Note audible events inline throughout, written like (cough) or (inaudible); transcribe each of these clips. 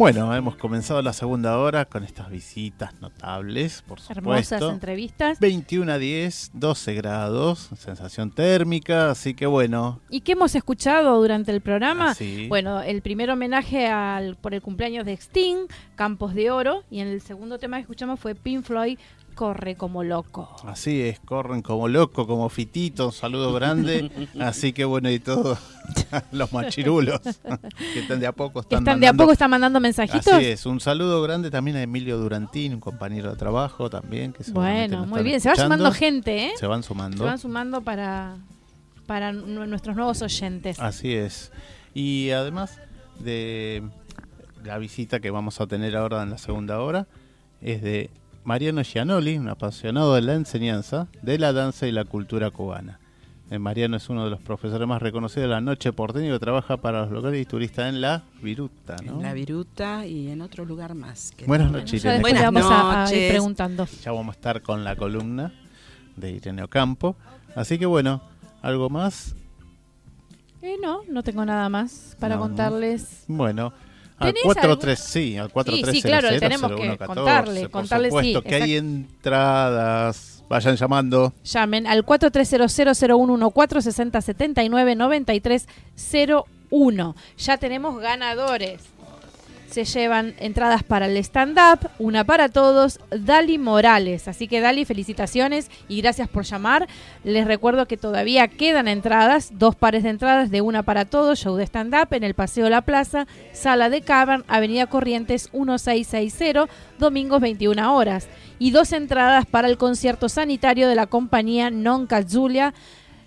Bueno, hemos comenzado la segunda hora con estas visitas notables, por supuesto. Hermosas entrevistas. 21 a 10, 12 grados, sensación térmica, así que bueno. ¿Y qué hemos escuchado durante el programa? Así. Bueno, el primer homenaje al, por el cumpleaños de Sting, Campos de Oro, y en el segundo tema que escuchamos fue Pink Floyd, Corre como loco. Así es, corren como loco, como fitito, un saludo grande. (laughs) Así que bueno, y todos (laughs) los machirulos que están de a poco están, están de a mandando- poco están mandando mensajitos. Así es, un saludo grande también a Emilio Durantín, un compañero de trabajo también. Que Bueno, muy bien. Se va sumando gente, ¿eh? Se van sumando. Se van sumando para, para nu- nuestros nuevos oyentes. Así es. Y además de la visita que vamos a tener ahora en la segunda hora, es de Mariano Gianoli, un apasionado de la enseñanza, de la danza y la cultura cubana. Eh, Mariano es uno de los profesores más reconocidos de la noche porteña que trabaja para los locales y turistas en la Viruta, ¿no? En la Viruta y en otro lugar más. que Buenas no- noches, Irene. Buenas vamos a- a, ir noches. preguntando. Ya vamos a estar con la columna de Irene Ocampo. Así que bueno, algo más. Eh, no, no tengo nada más para No, no. contarles. Bueno, al ¿Tenés 43, sí, al 4300 Sí, sí, claro, tenemos que 0114, contarle, por contarle, sí, que hay entradas, vayan llamando. Llamen al 43000114 6079 9301. Ya tenemos ganadores. Se llevan entradas para el stand-up, una para todos, Dali Morales. Así que Dali, felicitaciones y gracias por llamar. Les recuerdo que todavía quedan entradas, dos pares de entradas de una para todos, show de stand-up en el Paseo La Plaza, Sala de Cavern, Avenida Corrientes 1660, domingos 21 horas. Y dos entradas para el concierto sanitario de la compañía Non Julia,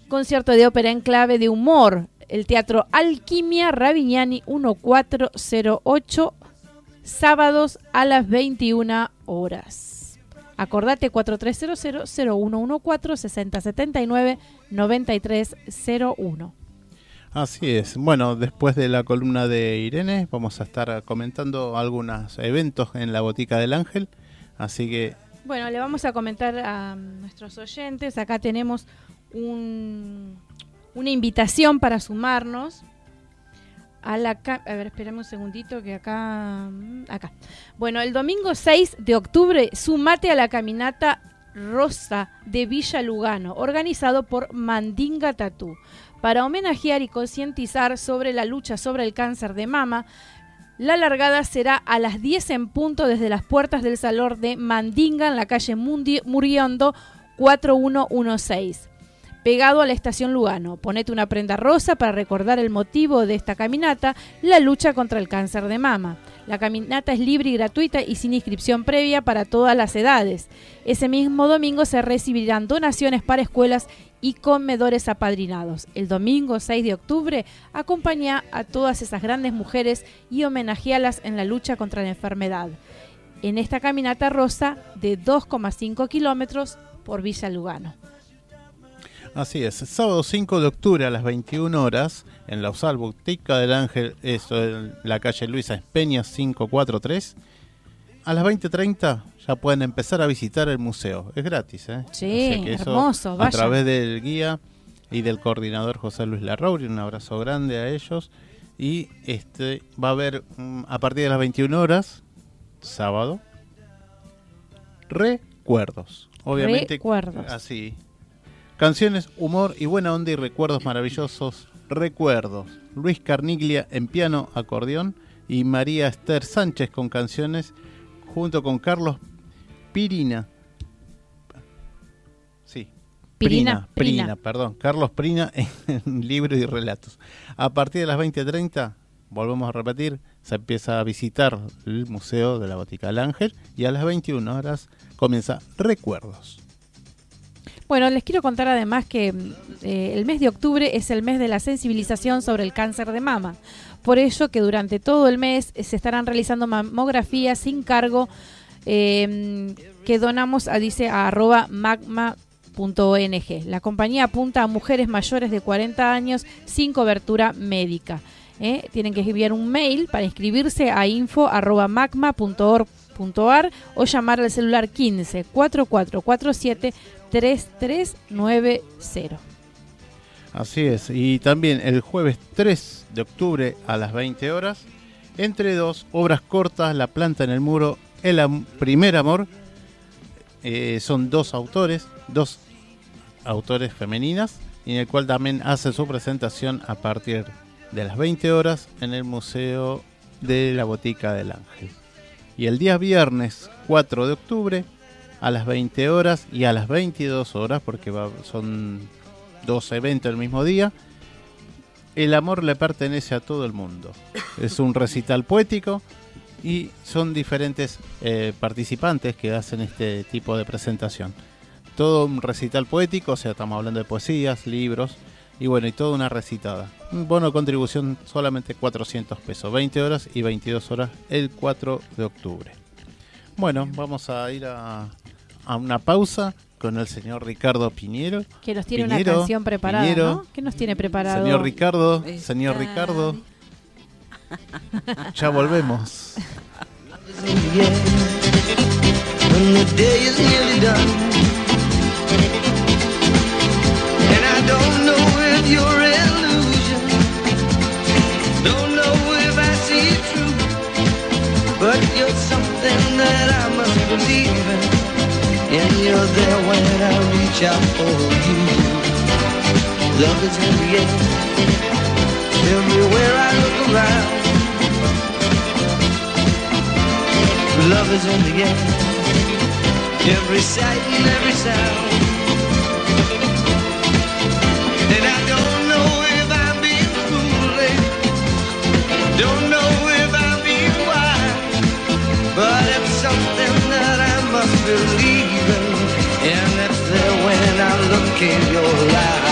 concierto de ópera en clave de humor. El Teatro Alquimia Ravignani 1408, sábados a las 21 horas. Acordate 4300-0114-6079-9301. Así es. Bueno, después de la columna de Irene, vamos a estar comentando algunos eventos en la Botica del Ángel. Así que, Bueno, le vamos a comentar a nuestros oyentes. Acá tenemos un- una invitación para sumarnos a la... A ver, esperemos un segundito que acá... Acá. Bueno, el domingo 6 de octubre, sumate a la caminata Rosa de Villa Lugano, organizado por Mandinga Tatú, para homenajear y concientizar sobre la lucha sobre el cáncer de mama. La largada será a las 10 en punto desde las puertas del salón de Mandinga en la calle Mundi- Muriondo 4116 pegado a la estación Lugano. Ponete una prenda rosa para recordar el motivo de esta caminata, la lucha contra el cáncer de mama. La caminata es libre y gratuita y sin inscripción previa para todas las edades. Ese mismo domingo se recibirán donaciones para escuelas y comedores apadrinados. El domingo 6 de octubre acompaña a todas esas grandes mujeres y homenajéalas en la lucha contra la enfermedad. En esta caminata rosa de 2,5 kilómetros por Villa Lugano. Así es. Sábado 5 de octubre a las 21 horas, en la USAL Botica del Ángel, eso en la calle Luisa Espeña 543. a las 20.30 ya pueden empezar a visitar el museo. Es gratis, ¿eh? Sí, hermoso. A través del guía y del coordinador José Luis Larrauri, un abrazo grande a ellos. Y este va a haber mm, a partir de las 21 horas, sábado, recuerdos. Obviamente, recuerdos. Así. Canciones, humor y buena onda y recuerdos maravillosos. Recuerdos. Luis Carniglia en piano, acordeón y María Esther Sánchez con canciones junto con Carlos Pirina. Sí. Prina, Prina, perdón. Carlos Prina (laughs) en libros y relatos. A partir de las 20.30, volvemos a repetir, se empieza a visitar el Museo de la Botica del Ángel y a las 21 horas comienza Recuerdos. Bueno, les quiero contar además que eh, el mes de octubre es el mes de la sensibilización sobre el cáncer de mama. Por ello que durante todo el mes se estarán realizando mamografías sin cargo eh, que donamos a, dice, a arroba magma.ong. La compañía apunta a mujeres mayores de 40 años sin cobertura médica. ¿eh? Tienen que enviar un mail para inscribirse a info.magma.org.ar o llamar al celular 15 4447 3390. Así es, y también el jueves 3 de octubre a las 20 horas, entre dos obras cortas, La planta en el muro, El primer amor, eh, son dos autores, dos autores femeninas, y en el cual también hace su presentación a partir de las 20 horas en el Museo de la Botica del Ángel. Y el día viernes 4 de octubre a las 20 horas y a las 22 horas, porque son dos eventos el mismo día. El amor le pertenece a todo el mundo. Es un recital poético y son diferentes eh, participantes que hacen este tipo de presentación. Todo un recital poético, o sea, estamos hablando de poesías, libros y bueno, y toda una recitada. Un bono de contribución solamente 400 pesos, 20 horas y 22 horas el 4 de octubre. Bueno, vamos a ir a, a una pausa con el señor Ricardo Piñero. Que nos tiene una canción preparada, ¿no? ¿Qué nos tiene preparado? Señor Ricardo, señor Ricardo. ya volvemos. But you're something that I must believe. And you're there when I reach out for you. Love is in the air. Everywhere I look around. Love is in the air. Every sight and every sound. In your eyes.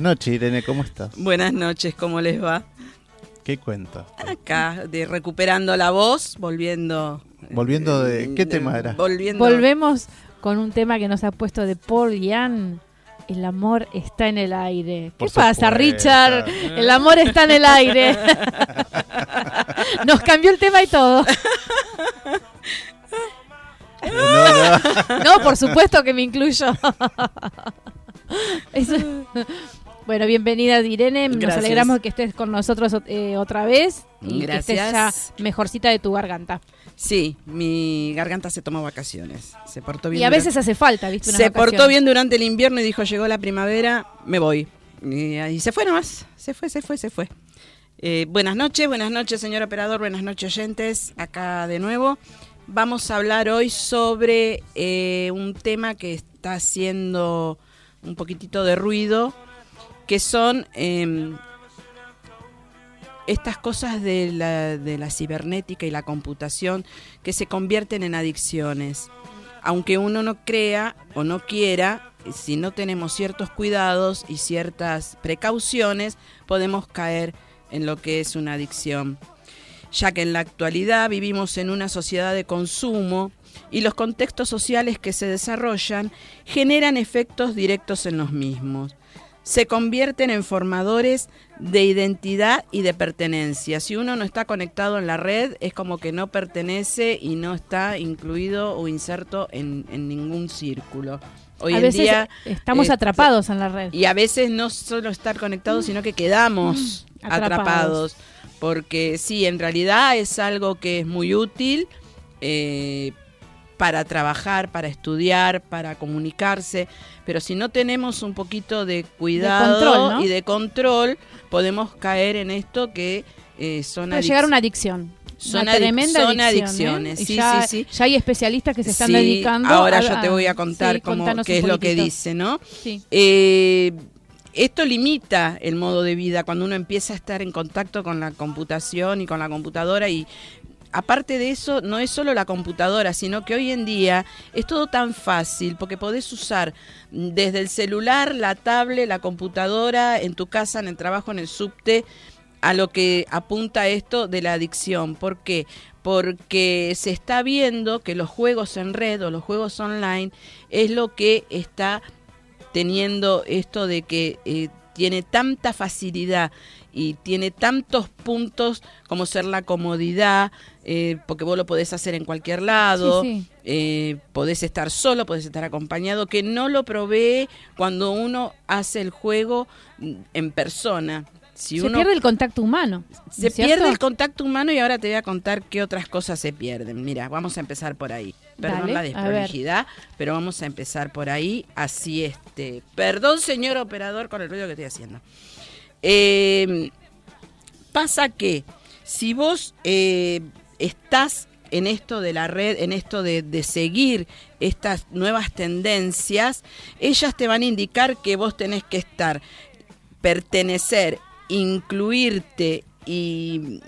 Buenas noches, Irene, ¿cómo estás? Buenas noches, ¿cómo les va? ¿Qué cuenta? Acá, de recuperando la voz, volviendo. ¿Volviendo de eh, qué tema era? Volvemos con un tema que nos ha puesto de Paul Young. El amor está en el aire. ¿Qué pasa, Richard? El amor está en el aire. (laughs) Nos cambió el tema y todo. No, por supuesto que me incluyo. Bueno, bienvenida Irene, nos Gracias. alegramos de que estés con nosotros eh, otra vez y que estés ya Gracias. mejorcita de tu garganta. Sí, mi garganta se tomó vacaciones. Se portó bien. Y a durante- veces hace falta, ¿viste? Unas se portó bien durante el invierno y dijo, llegó la primavera, me voy. Y ahí se fue nomás, se fue, se fue, se fue. Eh, buenas noches, buenas noches señor operador, buenas noches oyentes, acá de nuevo. Vamos a hablar hoy sobre eh, un tema que está haciendo un poquitito de ruido, que son em, estas cosas de la, de la cibernética y la computación que se convierten en adicciones. Aunque uno no crea o no quiera, si no tenemos ciertos cuidados y ciertas precauciones, podemos caer en lo que es una adicción. Ya que en la actualidad vivimos en una sociedad de consumo y los contextos sociales que se desarrollan generan efectos directos en los mismos se convierten en formadores de identidad y de pertenencia. Si uno no está conectado en la red, es como que no pertenece y no está incluido o inserto en, en ningún círculo. Hoy a en veces día estamos eh, atrapados en la red. y a veces no solo estar conectados, sino que quedamos Mm, atrapados. atrapados. Porque sí, en realidad es algo que es muy útil eh, para trabajar, para estudiar, para comunicarse. Pero si no tenemos un poquito de cuidado control, ¿no? y de control, podemos caer en esto que eh, son Puede llegar a una adicción. Son una adic- tremenda son adicción, adicciones, ¿eh? Y sí, ya, sí, sí. ya hay especialistas que se están Sí, dedicando. Ahora a- yo te voy a contar sí, cómo, qué es lo que dice, ¿no? Sí. Eh, esto limita el modo de vida cuando uno empieza a estar en contacto con la computación y con la computadora y aparte de eso no es solo la computadora, sino que hoy en día es todo tan fácil porque podés usar desde el celular, la tablet, la computadora, en tu casa, en el trabajo, en el subte, a lo que apunta esto de la adicción. ¿Por qué? Porque se está viendo que los juegos en red o los juegos online es lo que está teniendo esto de que eh, tiene tanta facilidad y tiene tantos puntos como ser la comodidad, eh, porque vos lo podés hacer en cualquier lado, Sí, sí. eh, podés estar solo, podés estar acompañado, que no lo provee cuando uno hace el juego en persona. Si se uno pierde el contacto humano. ¿no se cierto? pierde el contacto humano y ahora te voy a contar qué otras cosas se pierden. Mira, vamos a empezar por ahí. Perdón Dale, la desprolijidad, pero vamos a empezar por ahí. Así este. Perdón, señor operador, con el ruido que estoy haciendo. Eh, pasa que si vos eh, estás en esto de la red, en esto de, seguir estas nuevas tendencias, ellas te van a indicar que vos tenés que estar, pertenecer, incluirte y,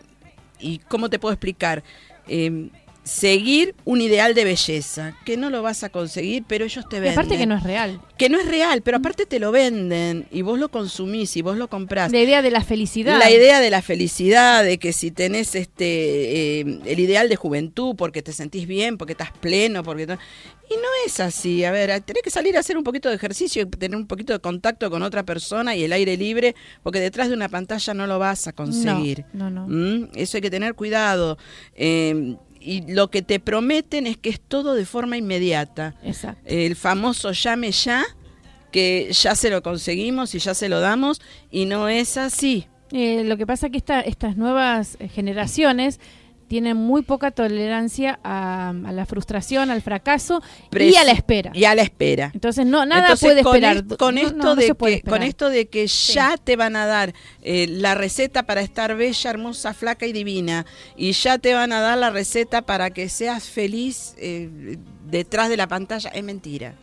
y ¿cómo te puedo explicar? Eh, seguir un ideal de belleza, que no lo vas a conseguir, pero ellos te Y venden. aparte que no es real. Que no es real, pero aparte te lo venden y vos lo consumís y vos lo comprás. La idea de la felicidad. La idea de la felicidad, de que si tenés este eh, el ideal de juventud, porque te sentís bien, porque estás pleno, porque y no es así. A ver, tenés que salir a hacer un poquito de ejercicio y tener un poquito de contacto con otra persona y el aire libre, porque detrás de una pantalla no lo vas a conseguir. No, no, no. ¿Mm? Eso hay que tener cuidado. Eh, y lo que te prometen es que es todo de forma inmediata Exacto. el famoso llame ya, que ya se lo conseguimos y ya se lo damos, y no es así. Eh, lo que pasa es que esta- estas nuevas eh, generaciones tienen muy poca tolerancia a, a la frustración, al fracaso y a la espera. Y a la espera. Entonces no nada Entonces, puede con esperar. est- Con, esto no, no de que, con esperar. esto de que ya te van a dar eh, la receta para estar bella, hermosa, flaca y divina, y ya te van a dar la receta para que seas feliz eh, detrás de la pantalla, es mentira.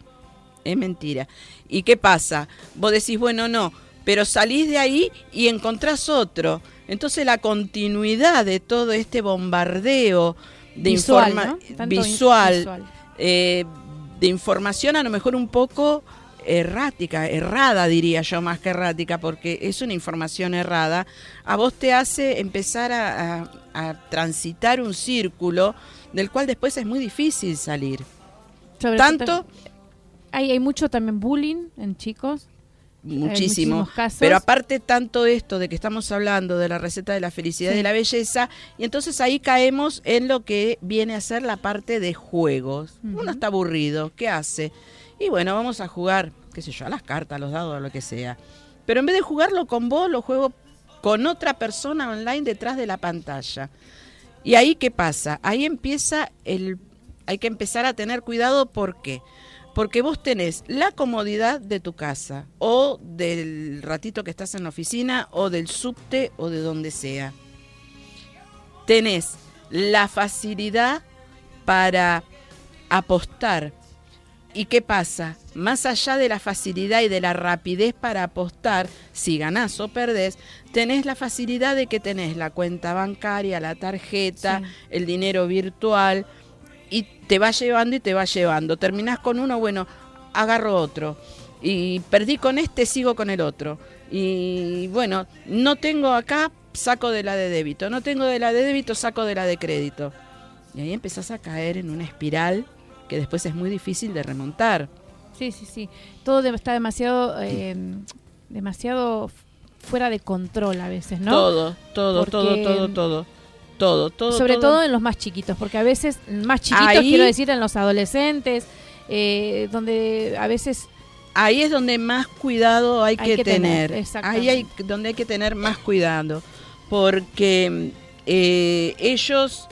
Es mentira. ¿Y qué pasa? Vos decís, bueno, no, pero salís de ahí y encontrás otro. Entonces la continuidad de todo este bombardeo de Visual, visual, visual. eh, de información a lo mejor un poco errática, errada diría yo más que errática, porque es una información errada, a vos te hace empezar a, a- a transitar un círculo del cual después es muy difícil salir. Sobre Tanto, hay, hay mucho también bullying en chicos. Muchísimo, pero aparte tanto esto de que estamos hablando de la receta de la felicidad y de la belleza, y entonces ahí caemos en lo que viene a ser la parte de juegos. Uno está aburrido, ¿qué hace? Y bueno, vamos a jugar, qué sé yo, a las cartas, a los dados, a lo que sea. pero en vez de jugarlo con vos, lo juego con otra persona online detrás de la pantalla. Y ahí qué pasa? Ahí empieza el hay que empezar a tener cuidado ¿por qué? Porque vos tenés la comodidad de tu casa o del ratito que estás en la oficina o del subte o de donde sea. Tenés la facilidad para apostar. ¿Y qué pasa? Más allá de la facilidad y de la rapidez para apostar, si ganás o perdés, tenés la facilidad de que tenés la cuenta bancaria, la tarjeta, el dinero virtual, y te va llevando y te va llevando. Terminás con uno, bueno, agarro otro. Y perdí con este, sigo con el otro. Y bueno, no tengo acá, saco de la de débito. No tengo de la de débito, saco de la de crédito. Y ahí empezás a caer en una espiral que después es muy difícil de remontar. Sí, sí, sí. Todo está demasiado, eh, demasiado fuera de control a veces, ¿no? Todo, todo, todo, todo, todo. Todo, todo. Sobre todo. en los más chiquitos, porque a veces, más chiquitos quiero decir, en los adolescentes, eh, donde a veces ahí es donde más cuidado hay, que, tener. Ahí hay donde hay que tener más cuidado, porque eh, ellos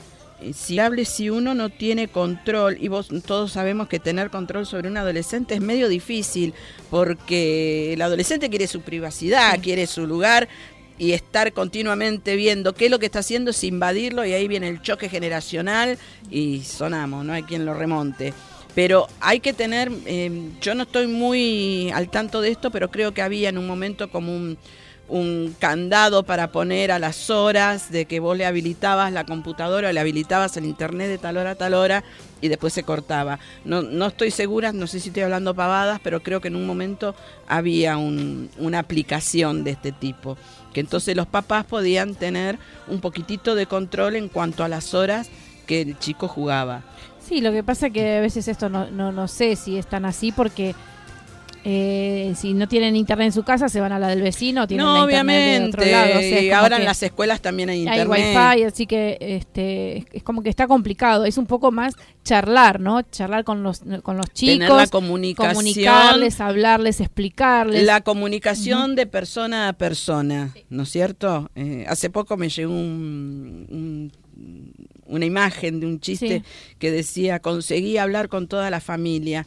si hable si uno no tiene control, y vos todos sabemos que tener control sobre un adolescente es medio difícil, porque el adolescente quiere su privacidad, quiere su lugar y estar continuamente viendo qué es lo que está haciendo es invadirlo y ahí viene el choque generacional y sonamos, no hay quien lo remonte. Pero hay que tener, eh, yo no estoy muy al tanto de esto, pero creo que había en un momento como un un candado para poner a las horas de que vos le habilitabas la computadora, le habilitabas el internet de tal hora a tal hora y después se cortaba. No, no estoy segura, no sé si estoy hablando pavadas, pero creo que en un momento había una aplicación de este tipo, que entonces los papás podían tener un poquitito de control en cuanto a las horas que el chico jugaba. Sí, lo que pasa que a veces esto no, no, no sé si es tan así porque eh, si no tienen internet en su casa, se van a la del vecino. Tienen no, obviamente. y ahora en las escuelas también hay internet. Hay wifi, así que este, es como que está complicado. Es un poco más charlar, ¿no? Charlar con los, con los chicos. Tener la comunicación. Comunicarles, hablarles, explicarles. La comunicación de persona a persona, ¿no es cierto? Eh, hace poco me llegó un, una imagen de un chiste que decía, conseguí hablar con toda la familia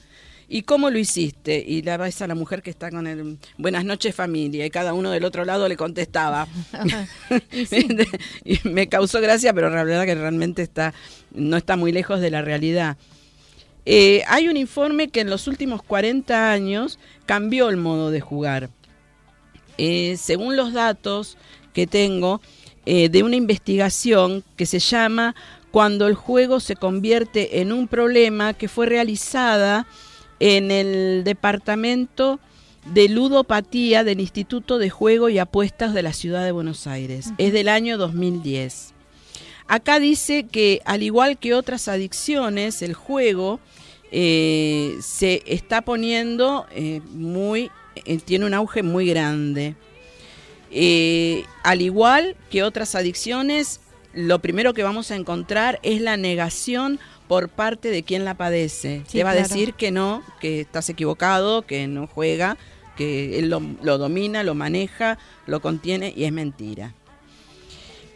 ¿Y cómo lo hiciste? Y la ves a la mujer que está con el buenas noches familia y cada uno del otro lado le contestaba. (laughs) (laughs) y, me causó gracia, pero la verdad que realmente está, no está muy lejos de la realidad. Eh, hay un informe que en los últimos 40 años cambió el modo de jugar. Eh, según los datos que tengo eh, de una investigación que se llama Cuando el juego se convierte en un problema que fue realizada en el departamento de ludopatía del Instituto de Juego y Apuestas de la Ciudad de Buenos Aires. Es del año 2010. Acá dice que al igual que otras adicciones, el juego eh, se está poniendo eh, muy, eh, tiene un auge muy grande. al igual que otras adicciones, lo primero que vamos a encontrar es la negación por parte de quien la padece. Te va a decir que no, que estás equivocado, que no juega, que él lo, domina, lo maneja, lo contiene y es mentira.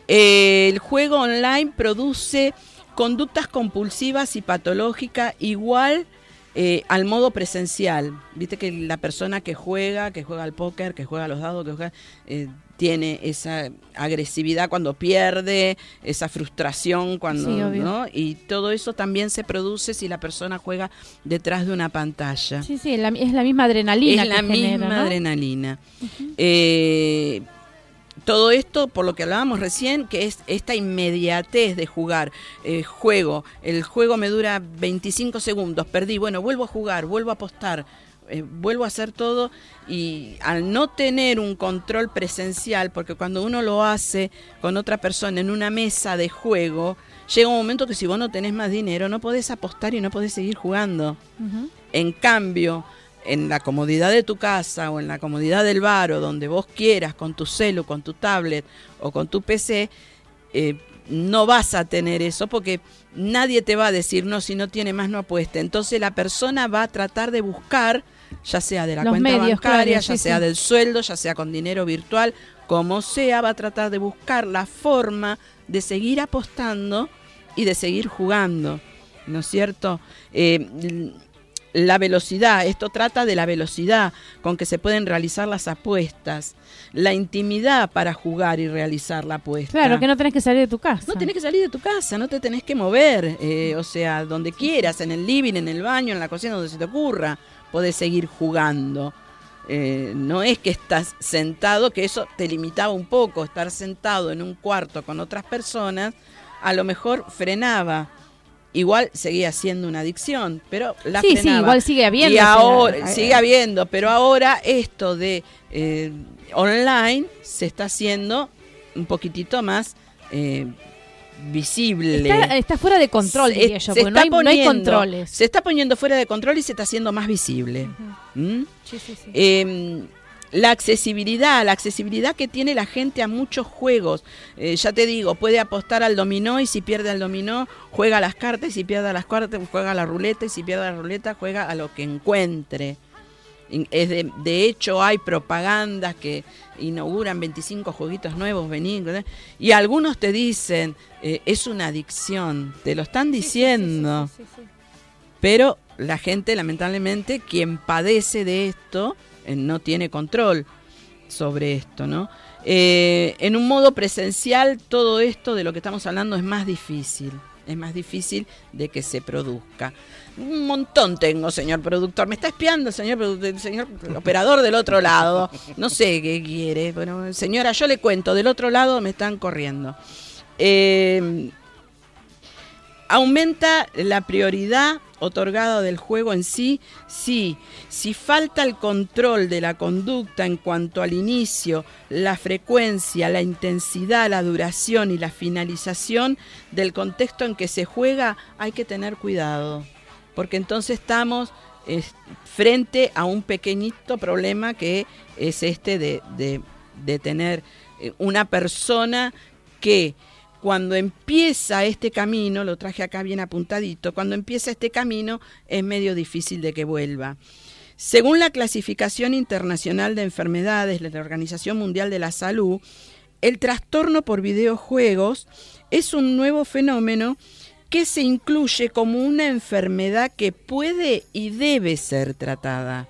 El juego online produce conductas compulsivas y patológicas igual eh, al modo presencial. Viste que la persona que juega, que juega al póker, que juega a los dados, que juega, eh, tiene esa agresividad cuando pierde, esa frustración cuando, ¿no? Y todo eso también se produce si la persona juega detrás de una pantalla. Sí, sí, es la misma adrenalina. Es la misma adrenalina. Eh, todo esto, por lo que hablábamos recién, que es esta inmediatez de jugar. Eh, juego, el juego me dura 25 segundos, perdí, bueno, vuelvo a jugar, vuelvo a apostar. Eh, vuelvo a hacer todo y al no tener un control presencial, porque cuando uno lo hace con otra persona en una mesa de juego, llega un momento que si vos no tenés más dinero no podés apostar y no podés seguir jugando. En cambio, en la comodidad de tu casa o en la comodidad del bar o donde vos quieras, con tu celu, con tu tablet o con tu PC, eh, no vas a tener eso porque nadie te va a decir no, si no tiene más no apuesta. Entonces la persona va a tratar de buscar ya sea de la Los cuenta medios, bancaria, claro, ya sí, sea sí. del sueldo, ya sea con dinero virtual, como sea, va a tratar de buscar la forma de seguir apostando y de seguir jugando, ¿no es cierto? Eh, la velocidad, esto trata de la velocidad con que se pueden realizar las apuestas, la intimidad para jugar y realizar la apuesta. Claro, que no tenés que salir de tu casa. No tenés que salir de tu casa, no te tenés que mover, eh, o sea, donde quieras, en el living, en el baño, en la cocina, donde se te ocurra, podés seguir jugando. Eh, no es que estás sentado, que eso te limitaba un poco, estar sentado en un cuarto con otras personas, a lo mejor frenaba. Igual seguía siendo una adicción, pero la Sí, sí, igual sigue habiendo, Y ahora, sigue habiendo, pero ahora esto de eh, online se está haciendo un poquitito más eh, visible. Está, está fuera de control, Se- diría yo, se porque no hay, no hay poniendo- controles. Se está poniendo fuera de control y se está haciendo más visible. ¿Mm? Sí, sí, sí. Eh, la accesibilidad, la accesibilidad que tiene la gente a muchos juegos. Eh, ya te digo, puede apostar al dominó y si pierde al dominó, juega a las cartas y si pierde a las cartas, juega a la ruleta y si pierde la ruleta, juega a lo que encuentre. Es de, de hecho, hay propagandas que inauguran 25 jueguitos nuevos, y algunos te dicen, eh, es una adicción, te lo están diciendo. Sí, sí, sí, sí. Pero la gente, lamentablemente, quien padece de esto, no tiene control sobre esto, ¿no? Eh, en un modo presencial, todo esto de lo que estamos hablando es más difícil. Es más difícil de que se produzca. Un montón tengo, señor productor. Me está espiando señor, el señor operador del otro lado. No sé qué quiere. Bueno, señora, yo le cuento. Del otro lado me están corriendo. Eh, aumenta la prioridad otorgada del juego en sí, sí. Si falta el control de la conducta en cuanto al inicio, la frecuencia, la intensidad, la duración y la finalización del contexto en que se juega, hay que tener cuidado, porque entonces estamos frente a un pequeñito problema que es este de, de- de tener eh, una persona que cuando empieza este camino, lo traje acá bien apuntadito, cuando empieza este camino es medio difícil de que vuelva. Según la clasificación internacional de enfermedades de la Organización Mundial de la Salud, el trastorno por videojuegos es un nuevo fenómeno que se incluye como una enfermedad que puede y debe ser tratada.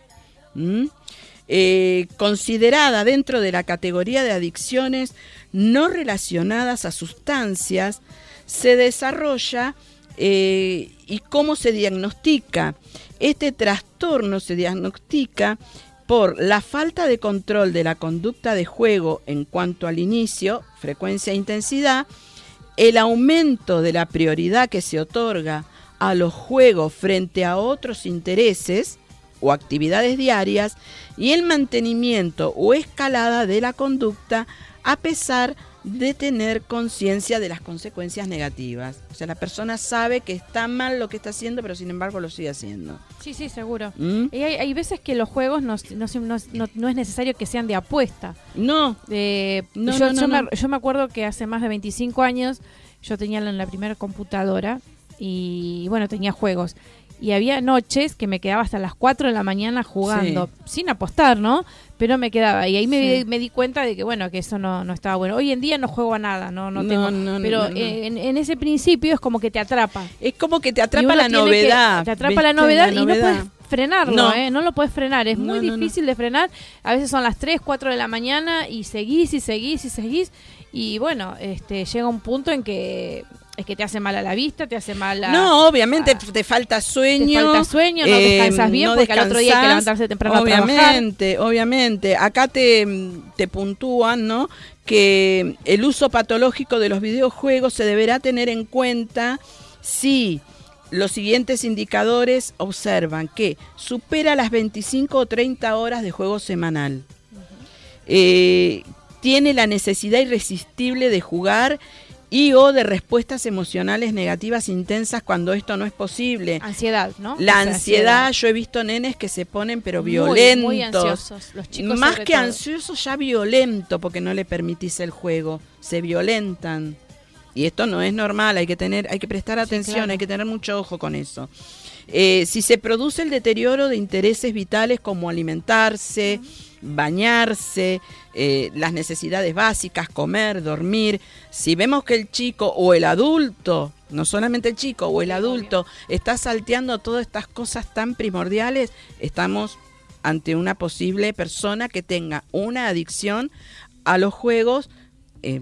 Eh, considerada dentro de la categoría de adicciones no relacionadas a sustancias, se desarrolla eh, y cómo se diagnostica. Este trastorno se diagnostica por la falta de control de la conducta de juego en cuanto al inicio, frecuencia e intensidad, el aumento de la prioridad que se otorga a los juegos frente a otros intereses o actividades diarias y el mantenimiento o escalada de la conducta a pesar de tener conciencia de las consecuencias negativas. O sea, la persona sabe que está mal lo que está haciendo, pero sin embargo lo sigue haciendo. Sí, sí, seguro. ¿Mm? Y hay, hay veces que los juegos no, no, no- es necesario que sean de apuesta. No, Eh, No, yo. Me, yo me acuerdo que hace más de 25 años yo tenía la primera computadora y bueno, tenía juegos. Y había noches que me quedaba hasta las 4 de la mañana jugando, sin apostar, ¿no? Pero me quedaba. Y ahí me, Sí. me di cuenta de que, bueno, que eso no, no estaba bueno. Hoy en día no juego a nada, no, no, No, tengo. no, pero En, en ese principio es como que te atrapa. es como que te atrapa la que- novedad. te atrapa la novedad y no puedes frenarlo, No. ¿eh? No lo puedes frenar. Es muy difícil de frenar. A veces son las 3, 4 de la mañana y seguís y seguís y seguís. Y bueno, este llega un punto en que es que te hace mal a la vista, te hace mal a... No, obviamente a- te falta sueño. Te falta sueño, no eh, descansas bien, porque al otro día hay que levantarse temprano a trabajar. Obviamente, obviamente. Acá te, te puntúan, ¿no? Que el uso patológico de los videojuegos se deberá tener en cuenta si los siguientes indicadores observan que supera las 25 o 30 horas de juego semanal. Eh, tiene la necesidad irresistible de jugar y o de respuestas emocionales negativas intensas cuando esto no es posible. Ansiedad, ¿no? La O sea, ansiedad, yo he visto nenes que se ponen pero Muy, violentos. Muy, ansiosos. Los chicos Más que todo. ansiosos, ya violento porque no le permitís el juego. Se violentan. y esto no es normal, hay que tener, hay que prestar atención, claro. hay que tener mucho ojo con eso. Eh, si se produce el deterioro de intereses vitales como alimentarse, bañarse, eh, las necesidades básicas, comer, dormir, si vemos que el chico o el adulto, no solamente el chico o el adulto, está salteando todas estas cosas tan primordiales, estamos ante una posible persona que tenga una adicción a los juegos eh,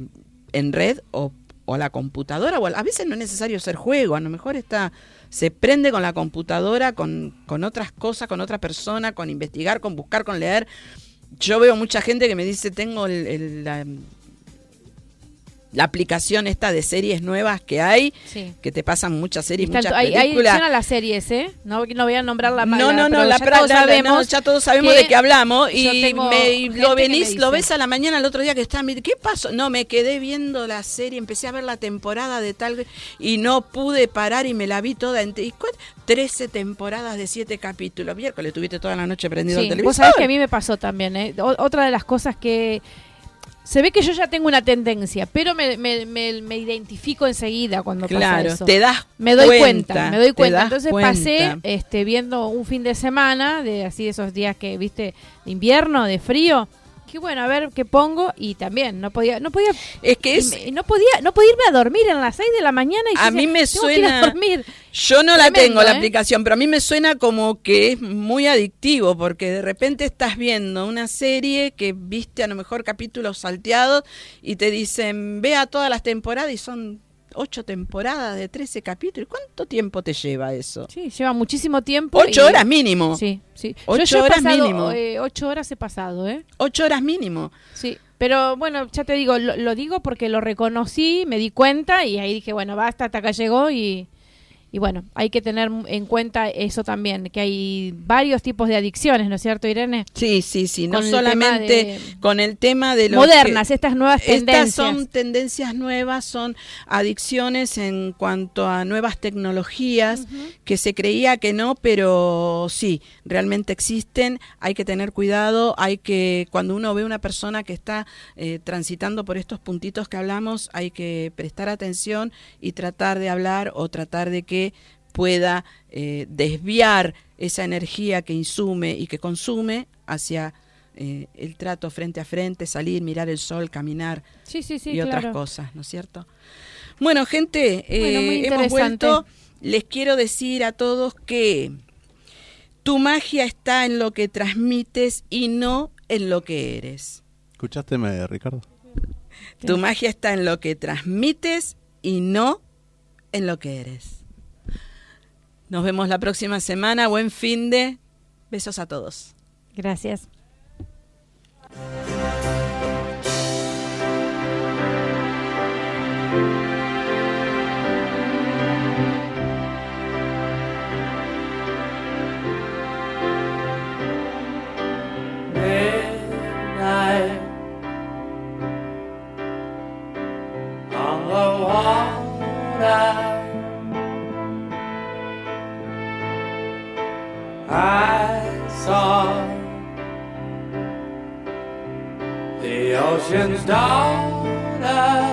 en red o, o a la computadora. O a, a veces no es necesario ser juego, a lo mejor está se prende con la computadora, con, con otras cosas, con otra persona, con investigar, con buscar, con leer. Yo veo mucha gente que me dice, tengo el- el- la, la aplicación esta de series nuevas que hay, Sí. que te pasan muchas series, Está- muchas hay, hay películas. adicción a las series, ¿eh? No, no voy a nombrar la No, no, no, la, ya todos la- no, ya todos sabemos que de qué hablamos y, me- y lo venís, lo ves a la mañana el otro día que está, ¿qué pasó? No, me quedé viendo la serie, empecé a ver la temporada de tal y no pude parar y me la vi toda en 13 temporadas de 7 capítulos. Miércoles tuviste toda la noche prendido Sí, el televisor. vos sabés que a mí me pasó también, ¿eh? O- otra de las cosas que... Se ve que yo ya tengo una tendencia, pero me, me, me- me identifico enseguida cuando pasa Claro, eso. te das Me doy cuenta, cuenta, me doy cuenta. Entonces cuenta. pasé este, viendo un fin de semana, de así de esos días que, viste, de invierno, de frío. Que bueno, a ver qué pongo y también no podía, no podía, Es que y es, me- no podía, no podía irme a dormir en las 6 de la mañana y A mí me "Tengo que ir a suena- dormir. Yo no la tengo la ¿eh? aplicación, pero a mí me suena como que es muy adictivo porque de repente estás viendo una serie que viste a lo mejor capítulos salteados y te dicen vea todas las temporadas y son ocho temporadas de 13 capítulos. ¿Cuánto tiempo te lleva eso? Sí, lleva muchísimo tiempo. Ocho y- horas mínimo. Sí, sí. Ocho yo, yo he horas pasado, mínimo. eh, ocho horas he pasado, ¿eh? Ocho horas mínimo. Sí. Pero bueno, ya te digo, lo, lo digo porque lo reconocí, me di cuenta y ahí dije, bueno, basta, hasta acá llegó y, y bueno, hay que tener en cuenta eso también, que hay varios tipos de adicciones, ¿no es cierto, Irene? Sí, sí, sí. No Con solamente de- con el tema de lo Modernas, que- estas nuevas tendencias. Estas son tendencias nuevas, son adicciones en cuanto a nuevas tecnologías que se creía que no, pero sí, realmente existen. Hay que tener cuidado, hay que, cuando uno ve una persona que está eh, transitando por estos puntitos que hablamos, hay que prestar atención y tratar de hablar o tratar de que pueda eh, desviar esa energía que insume y que consume hacia eh, el trato frente a frente, salir, mirar el sol, caminar Sí, sí, sí, y otras claro. cosas, ¿no es cierto? Bueno, gente, eh, Bueno, hemos vuelto. Les quiero decir a todos que tu magia está en lo que transmites y no en lo que eres. ¿Escuchaste, Ricardo? Tu magia está en lo que transmites y no en lo que eres. Nos vemos la próxima semana. Buen fin de. Besos a todos. Gracias. midnight on the water. I saw the ocean's daughter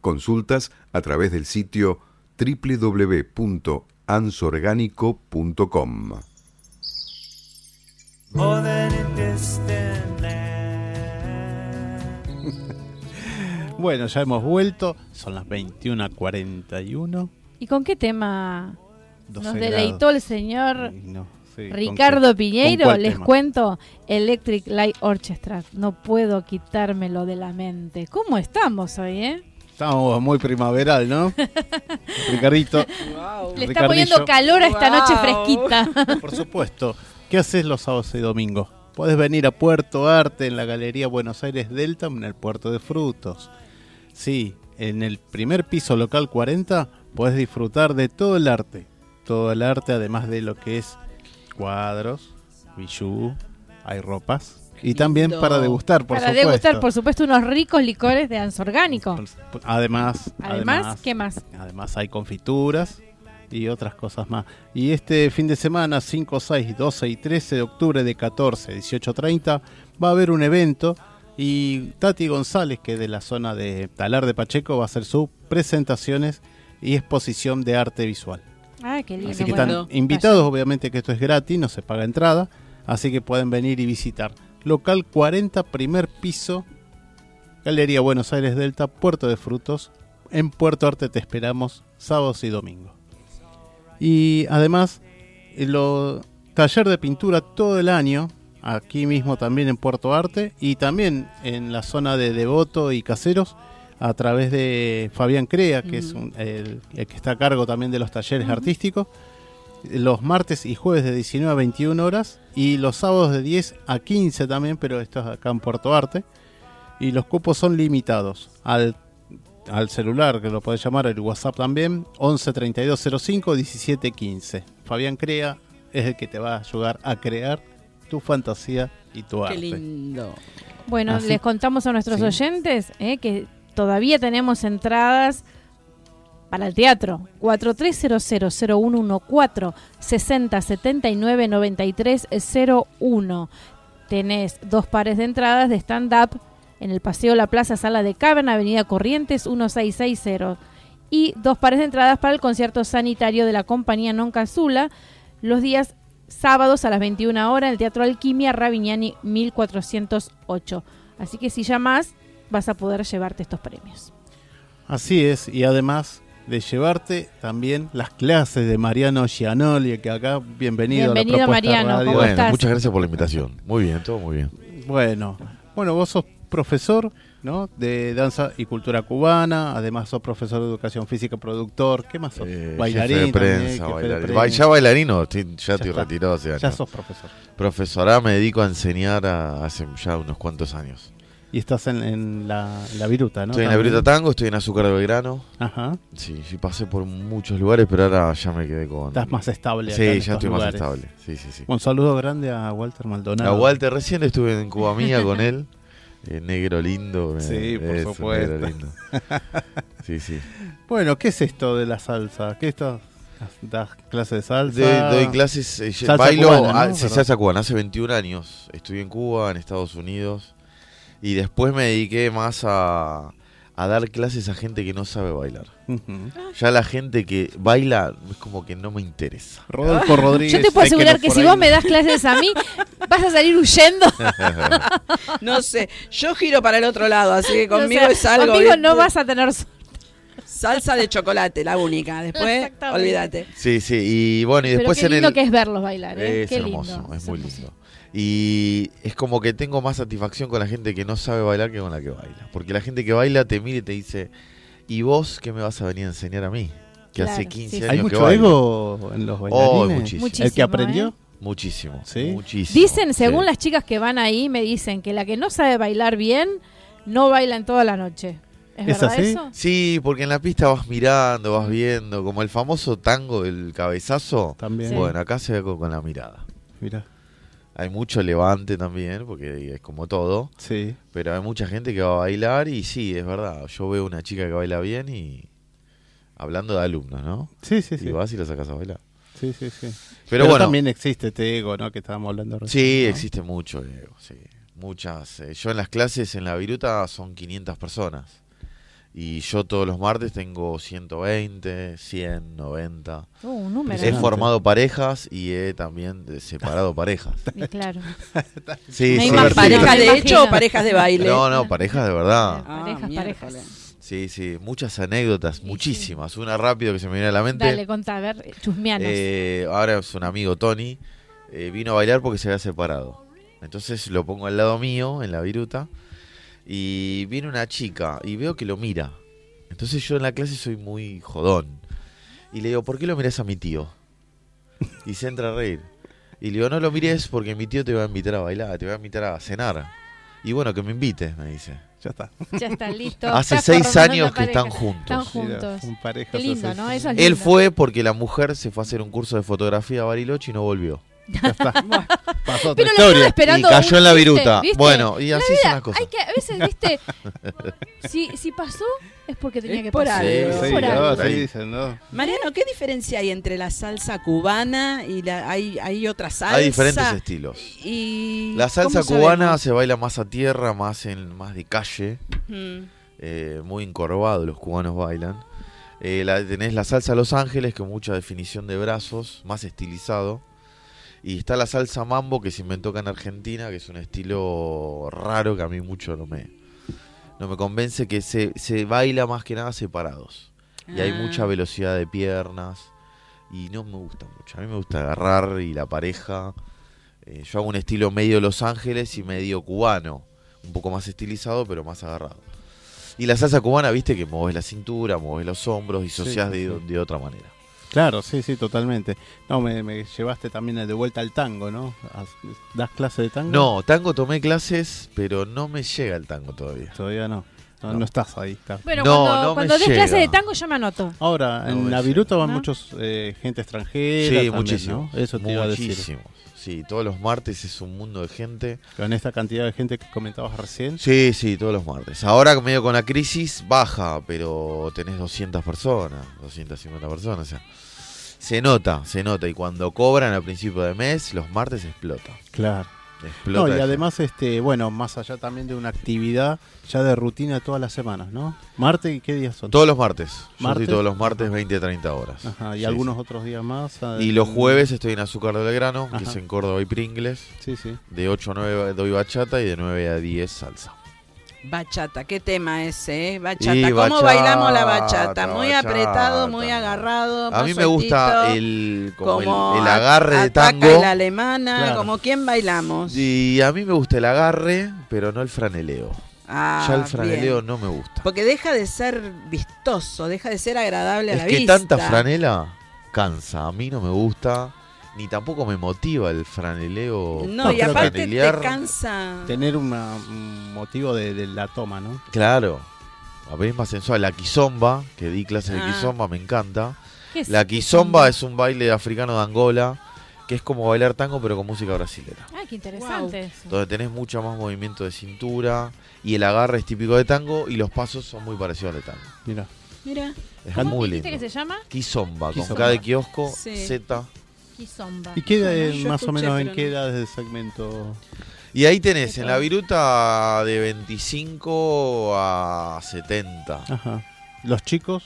Consultas a través del sitio www.ansorgánico.com. (laughs) Bueno, ya hemos vuelto. Son las 21.41. ¿Y con qué tema 12 nos grados. deleitó el señor Y no, sí, ¿con Ricardo qué- Piñeiro? Les tema? cuento Electric Light Orchestra. No puedo quitármelo de la mente. ¿Cómo estamos hoy, eh? Estamos muy primaveral, ¿no? (laughs) Ricardito, Le está poniendo calor a esta Wow. noche fresquita. (laughs) por supuesto. ¿Qué haces los sábados y domingos? Puedes venir a Puerto Arte en la Galería Buenos Aires Delta en el Puerto de Frutos. Sí, en el primer piso local 40 puedes disfrutar de todo el arte. Todo el arte, además de lo que es cuadros, bijú, hay ropas. Y también lindo. para degustar, por Para supuesto. degustar, por supuesto, unos ricos licores de anso orgánico. Además, Además, ¿qué más? Además hay confituras y otras cosas más. Y este fin de semana, 5, 6, 12 y 13 de octubre de 14, 18, 30, va a haber un evento y Tati González, que es de la zona de Talar de Pacheco, va a hacer sus presentaciones y exposición de arte visual. Ah, qué lindo. Así que bueno. están invitados, obviamente que esto es gratis, no se paga entrada, así que pueden venir y visitar. Local 40, primer piso, Galería Buenos Aires Delta, Puerto de Frutos. En Puerto Arte te esperamos sábados y domingos. Y además, en lo, taller de pintura todo el año, aquí mismo también en Puerto Arte y también en la zona de Devoto y Caseros a través de Fabián Crea, que es un- el, el que está a cargo también de los talleres artísticos, los martes y jueves de 19 a 21 horas y los sábados de 10 a 15 también, pero esto es acá en Puerto Arte. Y los cupos son limitados al, al celular, que lo podés llamar, el WhatsApp también, 11 32 05 17 15. Fabián Crea es el que te va a ayudar a crear tu fantasía y tu Qué arte. lindo. Bueno, Así- les contamos a nuestros Sí. oyentes eh, que todavía tenemos entradas para el teatro. 4300-0114 60 79 93 01. Tenés dos pares de entradas de stand-up en el Paseo La Plaza Sala de Caverna, Avenida Corrientes 1660. Y dos pares de entradas para el concierto sanitario de la compañía Non Casula los días sábados a las 21 horas en el Teatro Alquimia Ravignani 1408. Así que si llamas vas a poder llevarte estos premios. Así es, y además de llevarte también las clases de Mariano Gianoli, que acá, bienvenido, Bienvenido, a la propuesta Mariano, radio. ¿cómo Bueno, estás? muchas gracias por la invitación. Muy bien, todo muy bien. Bueno, bueno, vos sos profesor, ¿no? De danza y cultura cubana, además sos profesor de educación física, productor, ¿qué más sos? Eh, bailarín jefe de también, prensa, jefe de bailarín. prensa. Ya bailarino, estoy- ya, estoy está. retirado hace años. Ya sos profesor. Profesora, me dedico a enseñar a- hace ya unos cuantos años. Y estás en, en la, la viruta, ¿no? estoy en la. Brita Tango, estoy en Azúcar de Belgrano. Ajá. Sí, sí, pasé por muchos lugares, pero ahora ya me quedé con... Estás más estable. acá Sí, en ya estoy lugares. más estable. Sí, sí, sí. Un saludo grande a Walter Maldonado. A Walter, recién estuve en Cuba Mía (laughs) con él. Eh, negro lindo. eh, Sí, por eso, supuesto. negro lindo. (laughs) Sí, sí. Bueno, ¿qué es esto de la salsa? ¿Qué esto? ¿Das clases de salsa? Doy, doy clases, eh, bailo, cubana, ¿no? ah, sí, salsa cubana, hace 21 años. Estuve en Cuba, en Estados Unidos. Y después me dediqué más a, a dar clases a gente que no sabe bailar. Ya la gente que baila es como que no me interesa. Rodolfo Rodríguez. Yo te puedo asegurar no que si ahí vos me das clases a mí, (laughs) vas a salir huyendo. (laughs) No sé, yo giro para el otro lado, así que conmigo O sea, es algo. Conmigo no vas a tener suerte. Salsa de chocolate, la única. Después, olvídate. Sí, sí, y bueno, y Pero después qué en lindo el... que es verlos bailar, ¿eh? Es qué hermoso, lindo. es muy lindo. Y es como que tengo más satisfacción con la gente que no sabe bailar que con la que baila. Porque la gente que baila te mira y te dice, ¿y vos qué me vas a venir a enseñar a mí? Que Claro, hace 15 sí, sí. años ¿Hay que mucho bailo". ego en los Oh, bailarines? muchísimo. Muchísimo, ¿El que aprendió? ¿eh? Muchísimo. ¿Sí? Muchísimo. Dicen, según sí. las chicas que van ahí, me dicen que la que no sabe bailar bien, no baila en toda la noche. ¿Es, ¿Es verdad así? eso? Sí, porque en la pista vas mirando, vas viendo, como el famoso tango del cabezazo. También. Sí. Bueno, acá se ve con, con la mirada. Mira. Hay mucho levante también, porque es como todo. Sí. Pero hay mucha gente que va a bailar y sí, es verdad. Yo veo una chica que baila bien y hablando de alumnos, ¿no? Sí, sí, sí. Y vas y la sacas a bailar. Sí, sí, sí. Pero, bueno, también existe este ego, ¿no? Que estábamos hablando recién. sí, ¿no? existe mucho ego, sí. Muchas. eh, yo en las clases en la viruta son 500 personas. Y yo todos los martes tengo 120, 100, 90. Uh, un número. He formado parejas y he también eh, separado parejas. (laughs) Y claro. Sí, sí. ¿Parejas de hecho o parejas de baile? No, no, parejas de verdad. Ah, parejas, miércoles. parejas. Sí, sí, muchas anécdotas, muchísimas. Una rápido que se me viene a la mente. Dale, contá, a ver, chusmeanos. Eh, ahora es un amigo, Tony. eh, vino a bailar porque se había separado. Entonces lo pongo al lado mío, en la viruta. Y viene una chica y veo que lo mira. Entonces yo en la clase soy muy jodón. Y le digo, ¿por qué lo miras a mi tío? Y se entra a reír. Y le digo, no lo mires porque mi tío te va a invitar a bailar, te va a invitar a cenar. Y bueno, que me invite, me dice. Ya está. ya está listo. Hace seis años que están pareja. juntos. Están Mira, juntos. son parejas Qué lindo. ¿no? Eso es Él lindo. fue porque la mujer se fue a hacer un curso de fotografía a Bariloche y no volvió. Ya está. (laughs) Pasó otra Pero lo estaba historia. esperando. Y cayó un- en la ¿viste? viruta. ¿viste? Bueno, y así son vida, las cosas. Hay que, a veces, viste, (laughs) si, si pasó, es porque tenía Es que por pasar. algo. Es Sí, por no, algo. sí, Ahí. dicen, ¿no? Mariano, ¿qué diferencia hay entre la salsa cubana y la hay, hay otra salsa? Hay diferentes estilos. Y La salsa ¿cómo cubana sabemos? se baila más a tierra, más en más de calle, Mm. eh, muy encorvado los cubanos bailan. Eh, la, tenés la salsa Los Ángeles, con mucha definición de brazos, más estilizado. Y está la salsa mambo que se inventó acá en Argentina, que es un estilo raro que a mí mucho no me, no me convence, que se, se baila más que nada separados. Y hay Ah. mucha velocidad de piernas. Y no me gusta mucho. A mí me gusta agarrar y la pareja. Eh, yo hago un estilo medio Los Ángeles y medio cubano. Un poco más estilizado, pero más agarrado. Y la salsa cubana, viste que mueves la cintura, mueves los hombros y Sí, de, de otra manera. Claro, sí, sí, totalmente. No, me, me llevaste también de vuelta al tango, ¿no? ¿Das clase de tango? No, tango tomé clases, pero no me llega el tango todavía. Todavía no. No, No. no estás ahí. Bueno, No, cuando, cuando des llega. clase de tango, yo me anoto. Ahora, No, en la Viruta van ¿no? muchos eh, gente extranjera. Sí, también, muchísimo. ¿no? Eso te iba a decir. Sí, todos los martes es un mundo de gente. Con esta cantidad de gente que comentabas recién. Sí, sí, todos los martes. Ahora medio con la crisis baja, pero tenés 200 personas, 250 personas, o sea, se nota, se nota y cuando cobran a principio de mes, los martes explota. Claro. Explota. No, y de además, este, bueno, más allá también de una actividad ya de rutina todas las semanas, ¿no? ¿Marte y qué días son? todos los martes. Yo ¿Martes? estoy todos los martes 20 a 30 horas. Ajá, y Sí, algunos sí. otros días más. ah, Y los jueves estoy en Azúcar del Grano, que es en Córdoba y Pringles. Sí, sí. De 8 a 9 doy bachata y de 9 a 10 salsa. Bachata, qué tema ese, ¿eh? Bachata. Y ¿Cómo bachata, bailamos la bachata? Muy bachata. apretado, muy agarrado. A mí me gusta el, como el- como el, a- agarre de ataca tango. la alemana, Claro. como quién bailamos. Y a mí me gusta el agarre, pero no el franeleo. Ah, ya el franeleo bien. no me gusta. Porque deja de ser vistoso, deja de ser agradable a Es la que vista. tanta franela cansa. A mí no me gusta, ni tampoco me motiva el franeleo. No, No, y aparte te cansa. Tener una- un motivo de, de la toma, ¿no? Claro. A ver, es más sensual. La quizomba, que di clases de Ah. quizomba, me encanta. ¿Qué es? La quizomba es un baile africano de Angola, que es como bailar tango, pero con música brasilera. Ay, qué interesante eso. Donde tenés mucho más movimiento de cintura, y el agarre es típico de tango, y los pasos son muy parecidos al de tango. Mira. Mira, Es ¿Cómo muy lindo. que se llama? Kizomba, con de kiosco, Sí. Z. Kizomba. ¿Y qué Bueno, yo más o menos en qué no. edad del segmento? Y ahí tenés, en la viruta de 25 a 70. Ajá. ¿Los chicos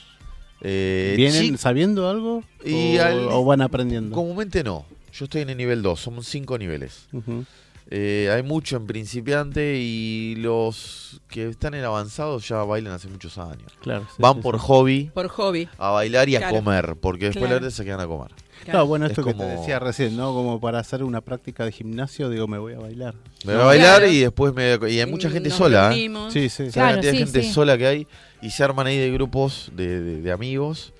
Eh, vienen chi- sabiendo algo? Y o, al- o van aprendiendo? Comúnmente no. Yo estoy en el nivel 2, somos 5 niveles. Eh, hay mucho en principiante y los que están en avanzados ya bailan hace muchos años. Claro. sí, Van sí, por sí. hobby Por hobby. a bailar y a comer, porque después Claro. la verdad se quedan a comer. Claro, bueno, Es esto que te como- decía recién, ¿no? Como para hacer una práctica de gimnasio, digo, me voy a bailar. Me voy a bailar Claro. y después me... Y hay mucha gente Nos sola, ¿eh? Sí, sí. O sea, Claro, la cantidad de sí, gente sí. sola que hay y se arman ahí de grupos de, de- de amigos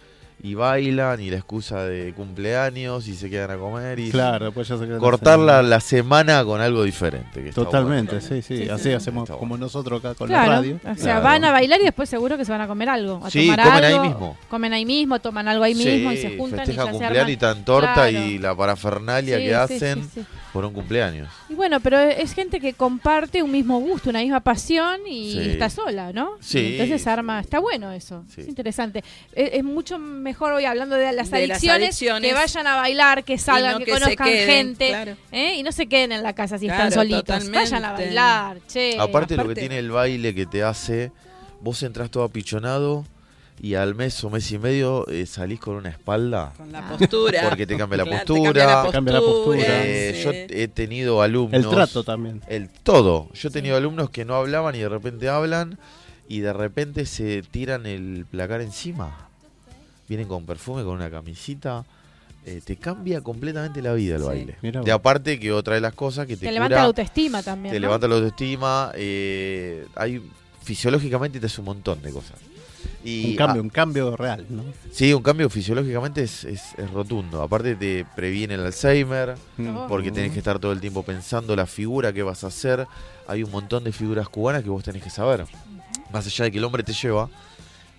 y bailan y la excusa de cumpleaños y se quedan a comer y Claro, pues ya se quedan cortar la, semana con algo diferente. que Totalmente, bueno. sí, sí, Sí, Así sí. hacemos Está como bueno. nosotros acá con claro, la radio. o sea, Claro. van a bailar y después seguro que se van a comer algo, a Sí, tomar comen ahí algo, mismo. comen ahí mismo, toman algo ahí mismo y se juntan y se cumpleaños arman. y tan torta Claro. y la parafernalia Sí, que sí, hacen sí, sí. Por un cumpleaños. Y bueno, pero es gente que comparte un mismo gusto, una misma pasión y Sí. está sola, ¿no? Sí, Y Entonces arma, está bueno eso, Sí. es interesante. Es, es mucho mejor hoy hablando de las, De las adicciones, que vayan a bailar, que salgan, no que, conozcan queden, gente claro. ¿eh? y no se queden en la casa si Claro, están solitos. totalmente. Vayan a bailar, che. aparte, lo que aparte- tiene el baile que te hace, vos entras todo apichonado y al mes o mes y medio eh, salís con una espalda. Con la postura. Porque te cambia la Claro, postura, Te cambia la te cambia la postura. Eh, sí. Yo he tenido alumnos. El trato también. El todo. Yo he tenido alumnos que no hablaban y de repente hablan y de repente se tiran el placar encima. Vienen con perfume, con una camisita. Eh, te cambia completamente la vida el Sí. baile. Mirá De aparte que otra de las cosas que te, te cura, levanta la autoestima también. te ¿no? levanta la autoestima. eh, hay fisiológicamente te hace un montón de cosas. Y, un cambio, ah, un cambio real, ¿no? sí, un cambio fisiológicamente es, es- es rotundo. Aparte te previene el Alzheimer, Oh. porque tenés que estar todo el tiempo pensando la figura que vas a hacer. Hay un montón de figuras cubanas que vos tenés que saber. Más allá de que el hombre te lleva,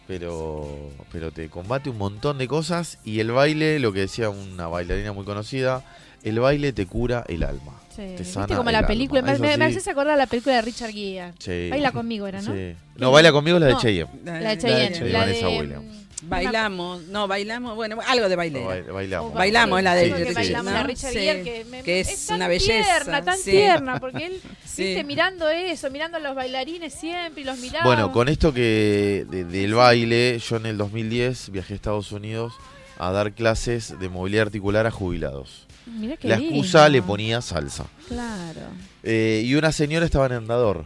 pero, pero te combate un montón de cosas. Y el baile, lo que decía una bailarina muy conocida, el baile te cura el alma. Sí, te ¿viste sana como el la película, me, me, me sí. haces acordar la película de Richard Gere. Sí. Baila conmigo era, ¿no? Sí. No, baila conmigo la de No. Cheyenne. La de Cheyenne, Cheyenne. la Vanessa de Williams. mm, Bailamos, no, bailamos, bueno, algo de baile. Bail- bailamos. La de sí, bailamos la ¿no? Richard Sí. Gere, que, me- Que es tan una belleza, tierna, tan sí. tierna, porque él, (laughs) Sí. viste, mirando eso, mirando a los bailarines siempre y los miraba. Bueno, con esto que de- del baile, yo en el 2010 viajé a Estados Unidos a dar clases de movilidad articular a jubilados. Mirá qué La lindo. excusa le ponía salsa. Claro. Eh, y una señora estaba en andador.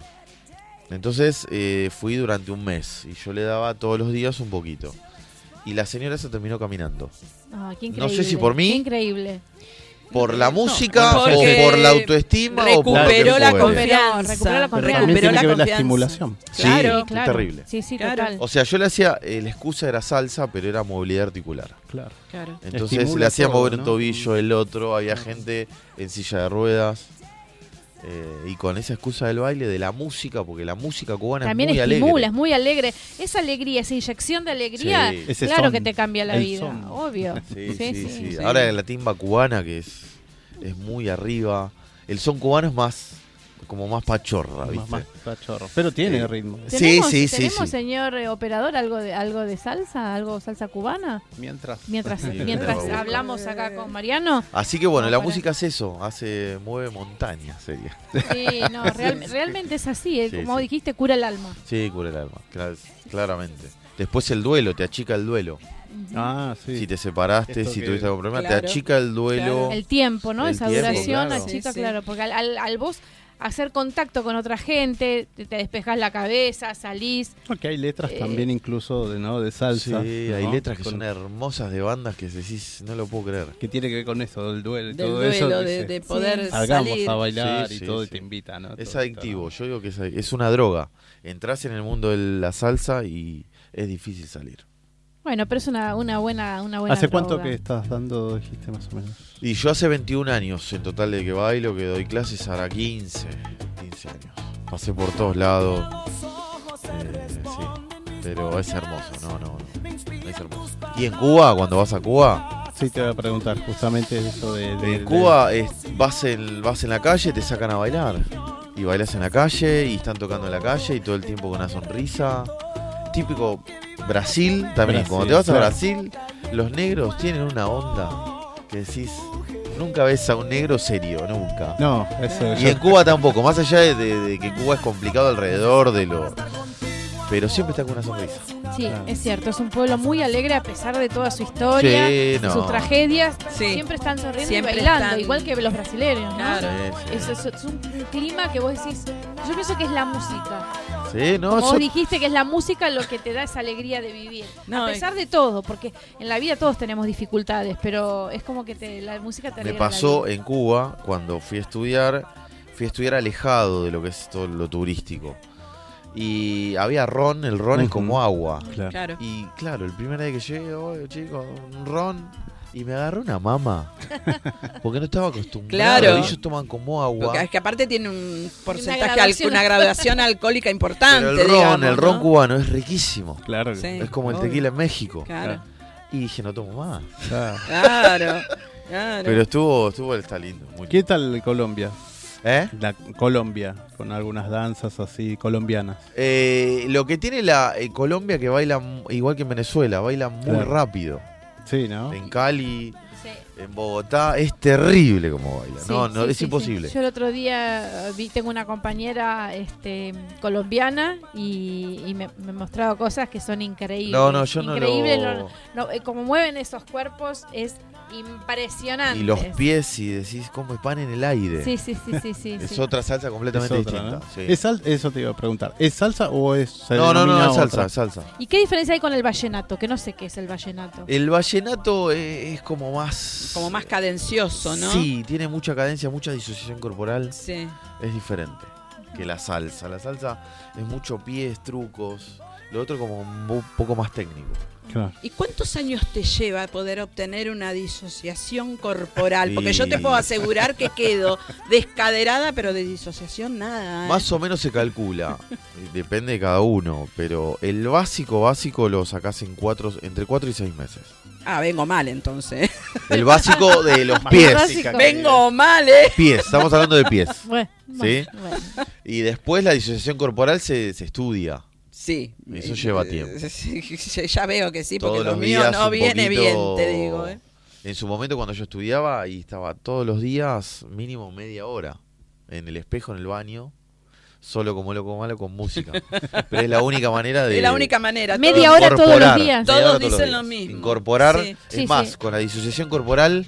Entonces eh, fui durante un mes y yo le daba todos los días un poquito. Y la señora se terminó caminando. Ah, qué No sé si por mí. Qué increíble. ¿Por la música porque o por la autoestima? o por recuperó la confianza. Recuperó la Pero confianza. también Recuperó tiene la que ver la estimulación. Sí, Claro. claro. terrible. Sí, sí, Claro. total. O sea, yo le hacía, eh, la excusa era salsa, pero era movilidad articular. Claro. Claro. Entonces Estimula le hacía todo, mover un ¿no? tobillo, el otro, había gente en silla de ruedas. Eh, y con esa excusa del baile, de la música, porque la música cubana También es muy estimula, alegre. es muy alegre. Esa alegría, esa inyección de alegría, Sí. Claro son, que te cambia la vida, son. obvio. (laughs) Sí, sí, sí, sí. Ahora en la timba cubana, que es, es muy arriba. El son cubano es más, como más pachorra, Más, ¿viste? más cachorro. Pero tiene Eh, ritmo. Sí, ¿Tenemos, sí, sí, ¿tenemos, sí. señor eh, operador, algo de algo de salsa, algo salsa cubana? Mientras. Mientras, Sí, mientras hablamos acá con Mariano. Así que bueno, No, la para- música es eso, hace, mueve montañas, sería. Sí, no, (laughs) real- realmente es así, eh, Sí, como sí. dijiste, cura el alma. Sí, cura el alma, cla- claramente. Después el duelo, te achica el duelo. Ah, sí. Si te separaste, Esto si tuviste algún problema, Claro, te achica el duelo. claro. El tiempo, ¿no? El Esa tiempo, duración, claro. chica, Sí, sí. claro, porque al, al, al vos hacer contacto con otra gente, te, te despejas la cabeza, salís. Porque hay letras Eh, también incluso de, ¿no? de Sí, salsa. hay ¿no? letras que son hermosas de bandas que decís, no lo puedo creer. que tiene que ver con eso, del duelo y Del todo eso. duelo, de, se- de poder Salgamos salir. a bailar Sí, y sí, todo y sí. te invita, ¿no? Es Todo adictivo, esto, yo digo que es, es una droga. Entrás en el mundo de la salsa y es difícil salir. Bueno, pero es una, una buena una buena ¿Hace cuánto que estás dando, dijiste más o menos? Y yo hace 21 años en total de que bailo, que doy clases, ahora 15, 15 años. Pasé por todos lados. Eh, sí, pero es hermoso, no, no, no. Es hermoso. Y en Cuba, cuando vas a Cuba, Sí, te voy a preguntar justamente eso de... de- en de- Cuba es, vas, en, vas en la calle, te sacan a bailar. Y bailas en la calle y están tocando en la calle y todo el tiempo con una sonrisa. Típico Brasil también. Brasil, Cuando te vas a claro. Brasil, los negros tienen una onda que decís, nunca ves a un negro serio, nunca. No, eso Y yo- en Cuba tampoco, más allá de, de- de que Cuba es complicado alrededor de lo pero siempre está con una sonrisa. Sí, Claro. es cierto, es un pueblo muy alegre a pesar de toda su historia, Sí, no. sus tragedias. Sí. Siempre están sonriendo Siempre y bailando, están- igual que los brasileños, ¿no? Claro. Sí, sí. Es, es- es un clima que vos decís, yo pienso que es la música. Sí, no, Como vos dijiste que es la música lo que te da esa alegría de vivir. No, a pesar de todo, porque en la vida todos tenemos dificultades, pero es como que te, la música te me alegra la pasó vida. en Cuba cuando fui a estudiar, fui a estudiar alejado de lo que es todo lo turístico. Y había ron, el ron es Ujú. como agua. Claro. Claro. Y claro, el primer día que llegué, oye chicos, un ron. Y me agarró una mama. (laughs) Porque no estaba acostumbrado. Claro. Ellos toman como agua. Porque es que aparte tiene un porcentaje, graduación. una graduación alcalólica importante. Pero el ron, digamos, el ron ¿no? cubano es riquísimo. Claro. Sí. Es como el Obvio. tequila en México. Claro, Y dije, no tomo más. Claro. claro. claro. Pero estuvo, estuvo, está lindo. muy ¿Qué lindo. tal Colombia? ¿Eh? La Colombia, con algunas danzas así colombianas. Eh, lo que tiene la eh, Colombia que baila igual que en Venezuela, baila muy Claro. rápido. Sí, ¿no? En Cali. En Bogotá, es terrible como baila. Sí, no, no, sí, es sí, imposible. sí. Yo el otro día eh, vi, tengo una compañera este, colombiana y, y me, me ha mostrado cosas que son increíbles. No, no, yo no Increíble lo... lo- no, eh, como mueven esos cuerpos es impresionante. Y los pies, y decís, ¿cómo es pan en el aire? Sí, sí, sí, sí, sí. Es sí. otra salsa completamente Es otra, distinta. ¿no? sí. ¿Es sal- Eso te iba a preguntar. ¿Es salsa o es No, no, no, es salsa, salsa. ¿Y qué diferencia hay con el vallenato? Que no sé qué es el vallenato. El vallenato eh, es como más... Como más cadencioso, ¿no? Sí, tiene mucha cadencia, mucha disociación corporal. Sí. Es diferente que la salsa. La salsa es mucho pies, trucos. Lo otro como un poco más técnico. Claro. ¿Y cuántos años te lleva poder obtener una disociación corporal? Porque yo te puedo asegurar que quedo descaderada, pero de disociación nada. ¿eh? Más o menos se calcula, (laughs) depende de cada uno, pero el básico básico lo sacás en cuatro, entre 4 y 6 meses. Ah, vengo mal entonces. (laughs) El básico de los pies. básico. vengo mal, ¿eh? Pies, estamos hablando de pies. (laughs) Bueno, ¿Sí? bueno. Y después la disociación corporal se, se estudia. Sí. Eso lleva tiempo. (laughs) Ya veo que sí, porque Todos lo los mío días no viene poquito- bien, te digo. ¿eh? En su momento cuando yo estudiaba y estaba todos los días mínimo media hora en el espejo en el baño, solo como loco malo con música. Pero es la única manera de Es la única manera. Media hora todos los días. Todos dicen días. lo mismo. Incorporar, Sí. es Sí, más, sí. con la disociación corporal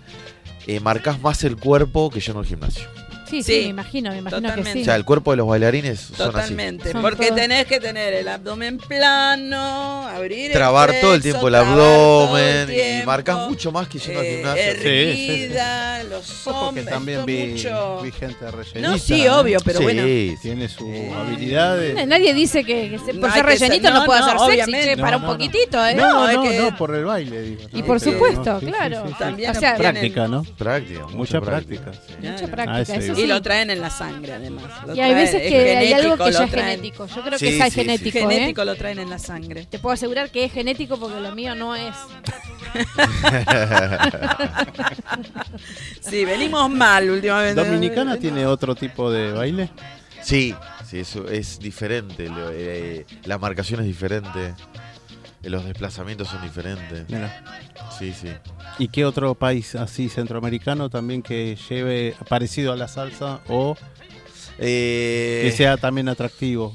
eh, marcás más el cuerpo que yo en el gimnasio. Sí, sí, Sí, me imagino, me imagino que sí. O sea, el cuerpo de los bailarines son así. Totalmente, Son porque todos- tenés que tener el abdomen plano, abrir el Trabar todo el tiempo el abdomen y marcás mucho más que yendo al eh, gimnasio. erguida, los Ojo que hombros, también vi, mucho... vi gente rellenita. No, sí, ¿eh? obvio, pero Sí, bueno. sí. Tiene sus habilidades. Nadie dice que, que se- No por ser ser- rellenito no, no, puede no, hacer sexy, che, para no, un poquitito, ¿eh? No, No, no, es que- no, por el baile, digo. Y ¿no? por supuesto. Sí, sí, claro. sí, sí. También O sea, obtienen- Práctica, ¿no? Práctica, Mucha práctica. sí. Mucha práctica, Ah, ese eso. Sí. Y lo traen en la sangre, además. Lo Y hay traen- veces es que hay algo que ya es genético. Yo creo Sí, que ya es sí, sí. genético, ¿eh? Genético lo traen en la sangre. Te puedo asegurar que es genético porque lo mío no es. Sí, venimos mal últimamente. ¿Dominicana tiene otro tipo de baile? Sí, sí, eso es diferente. lo- eh, la marcación es diferente. Eh, Los desplazamientos son diferentes. Mira. Sí, sí. ¿Y qué otro país así centroamericano también que lleve parecido a la salsa o Eh, que sea también atractivo?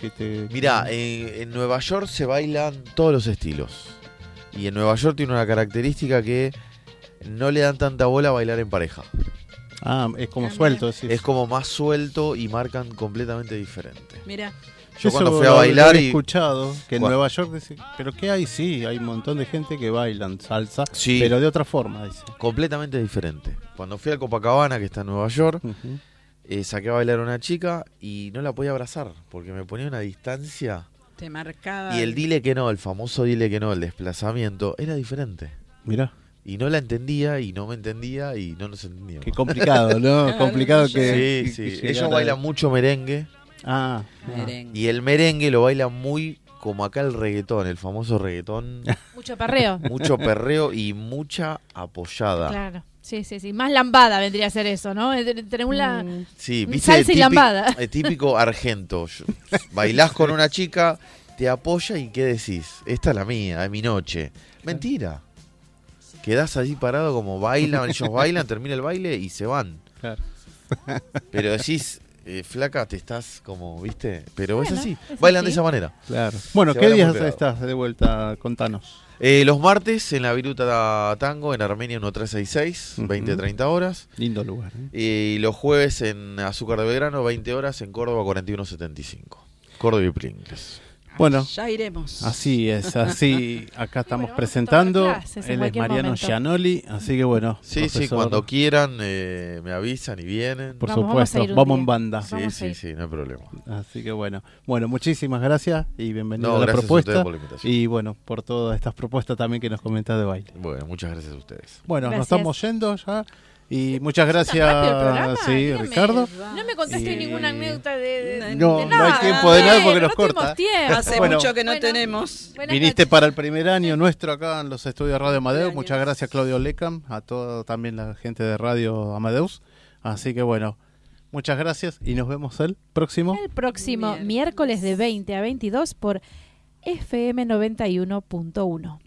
Que te... Mira, en, en Nueva York se bailan todos los estilos. Y en Nueva York tiene una característica que no le dan tanta bola a bailar en pareja. Ah, es como Ah, suelto. decís. Es como más suelto y marcan completamente diferente. Mira, Yo Eso cuando fui a lo- lo bailar he y... escuchado que en Bueno. Nueva York dice, pero qué hay sí, hay un montón de gente que bailan salsa, Sí, pero de otra forma, dice. completamente diferente. Cuando fui a Copacabana, que está en Nueva York, eh, saqué a bailar a una chica y no la podía abrazar porque me ponía una distancia. te marcaba. Y el dile que no, el famoso dile que no, el desplazamiento, era diferente. Mirá, Y no la entendía y no me entendía y no nos entendíamos. qué complicado, ¿no? (laughs) Complicado sí, que, Sí, sí. que Ellos bailan mucho merengue Ah. Merengue. y el merengue lo bailan muy como acá el reggaetón, el famoso reggaetón. (laughs) Mucho perreo. mucho perreo y mucha apoyada. Claro. Sí, sí, sí. Más lambada vendría a ser eso, ¿no? Entre un la... Sí, Mm, viste, salsa y lambada. el típico argento. Bailás con una chica, te apoya y ¿qué decís? Esta es la mía, es mi noche. Mentira. Quedás ahí parado como bailan, ellos bailan, termina el baile y se van. Claro. Pero decís, eh, flaca, te estás como, ¿viste? Pero es Bueno, así. es Bailan de así. esa manera. Claro. Bueno, Se ¿qué días pegado. estás de vuelta? Contanos. Eh, los martes en la Viruta Tango en Armenia 1366, Ujú. 20-30 horas. Lindo lugar. ¿eh? Y los jueves en Azúcar de Belgrano, 20 horas, en Córdoba 4175. Córdoba y Pringles. Bueno, Ya iremos. así es, así (laughs) acá estamos bueno, a presentando. clases Él es Mariano momento. Gianoli, así que bueno. Sí, sí, cuando quieran eh, me avisan y vienen. Por Vamos, vamos a supuesto, vamos en banda. Sí, vamos a sí, sí, no hay problema. Así que bueno. Bueno, muchísimas gracias y bienvenido No, a la gracias a propuesta. ustedes por la invitación. y bueno, por todas estas propuestas también que nos comentas de baile. Bueno, muchas gracias a ustedes. Bueno, nos estamos yendo ya. Y muchas gracias, programa? sí, Dígame. Ricardo. No me contaste Y- ninguna anécdota de, de- No, de no hay tiempo de nada porque nos no corta. Hace Bueno. mucho que no Bueno. tenemos. Viniste noches. para el primer año nuestro acá en los estudios de Radio Amadeus. Muchas gracias, Claudio Lecam, a toda también la gente de Radio Amadeus. Así que bueno, muchas gracias y nos vemos el próximo. El próximo Miércoles. miércoles de 20 a 22 por FM 91.1.